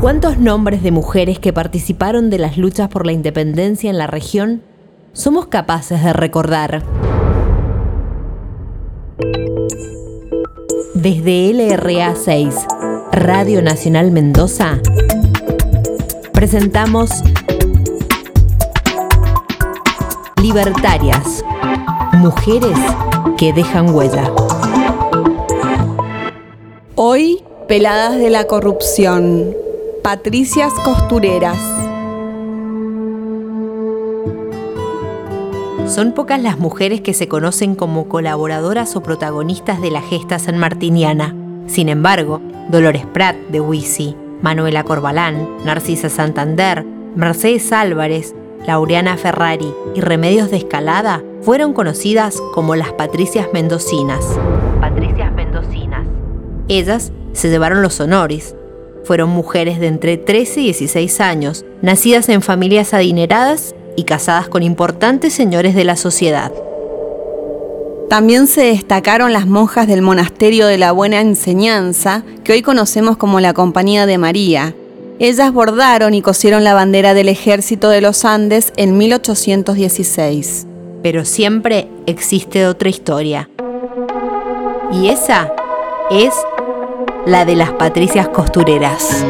¿Cuántos nombres de mujeres que participaron de las luchas por la independencia en la región somos capaces de recordar? Desde LRA 6, Radio Nacional Mendoza, presentamos Libertarias, mujeres que dejan huella. Hoy, peladas de la corrupción, Patricias Costureras. Son pocas las mujeres que se conocen como colaboradoras o protagonistas de la gesta sanmartiniana. Sin embargo, Dolores Prat de Huisi, Manuela Corbalán, Narcisa Santander, Mercedes Álvarez, Laureana Ferrari y Remedios de Escalada fueron conocidas como las Patricias Mendocinas. Patricias Mendocinas. Ellas se llevaron los honores. Fueron mujeres de entre 13 y 16 años, nacidas en familias adineradas y casadas con importantes señores de la sociedad. También se destacaron las monjas del monasterio de la Buena Enseñanza, que hoy conocemos como la Compañía de María. Ellas bordaron y cosieron la bandera del ejército de los Andes en 1816. Pero siempre existe otra historia. Y esa es la de las Patricias Costureras.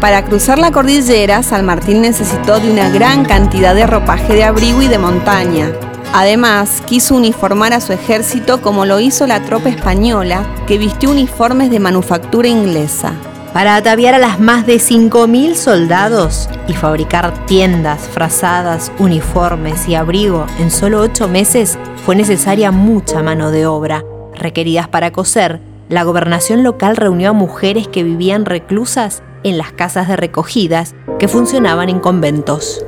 Para cruzar la cordillera, San Martín necesitó de una gran cantidad de ropaje de abrigo y de montaña. Además, quiso uniformar a su ejército como lo hizo la tropa española, que vistió uniformes de manufactura inglesa. Para ataviar a las más de 5.000 soldados y fabricar tiendas, frazadas, uniformes y abrigo en solo ocho meses, fue necesaria mucha mano de obra. Requeridas para coser, la gobernación local reunió a mujeres que vivían reclusas en las casas de recogidas que funcionaban en conventos.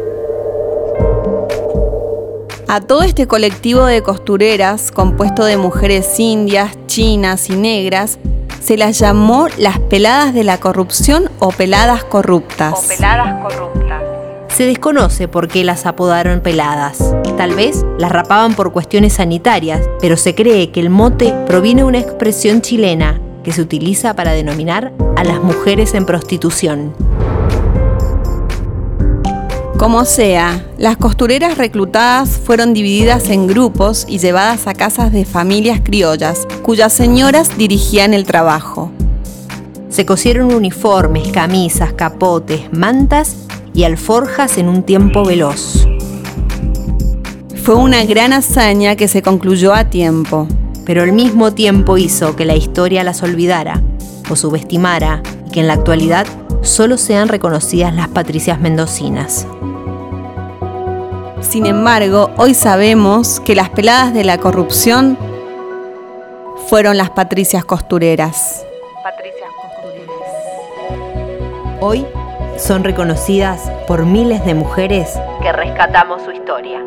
A todo este colectivo de costureras, compuesto de mujeres indias, chinas y negras, se las llamó las peladas de la corrupción o peladas corruptas. O peladas corruptas. Se desconoce por qué las apodaron peladas. Tal vez las rapaban por cuestiones sanitarias, pero se cree que el mote proviene de una expresión chilena que se utiliza para denominar a las mujeres en prostitución. Como sea, las costureras reclutadas fueron divididas en grupos y llevadas a casas de familias criollas, cuyas señoras dirigían el trabajo. Se cosieron uniformes, camisas, capotes, mantas y alforjas en un tiempo veloz. Fue una gran hazaña que se concluyó a tiempo pero al mismo tiempo hizo que la historia las olvidara o subestimara y que en la actualidad solo sean reconocidas las patricias mendocinas. Sin embargo, hoy sabemos que las peladas de la corrupción fueron las patricias costureras. Patricias costureras. Hoy son reconocidas por miles de mujeres que rescatamos su historia.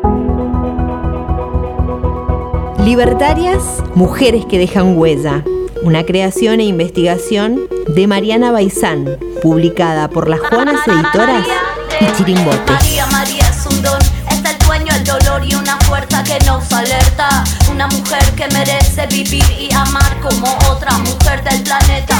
Libertarias, Mujeres que dejan huella. Una creación e investigación de Mariana Baizán, publicada por las Juanas Editoras y Chirimbote. María, María es un don, es el dueño el dolor y una fuerza que nos alerta. Una mujer que merece vivir y amar como otra mujer del planeta.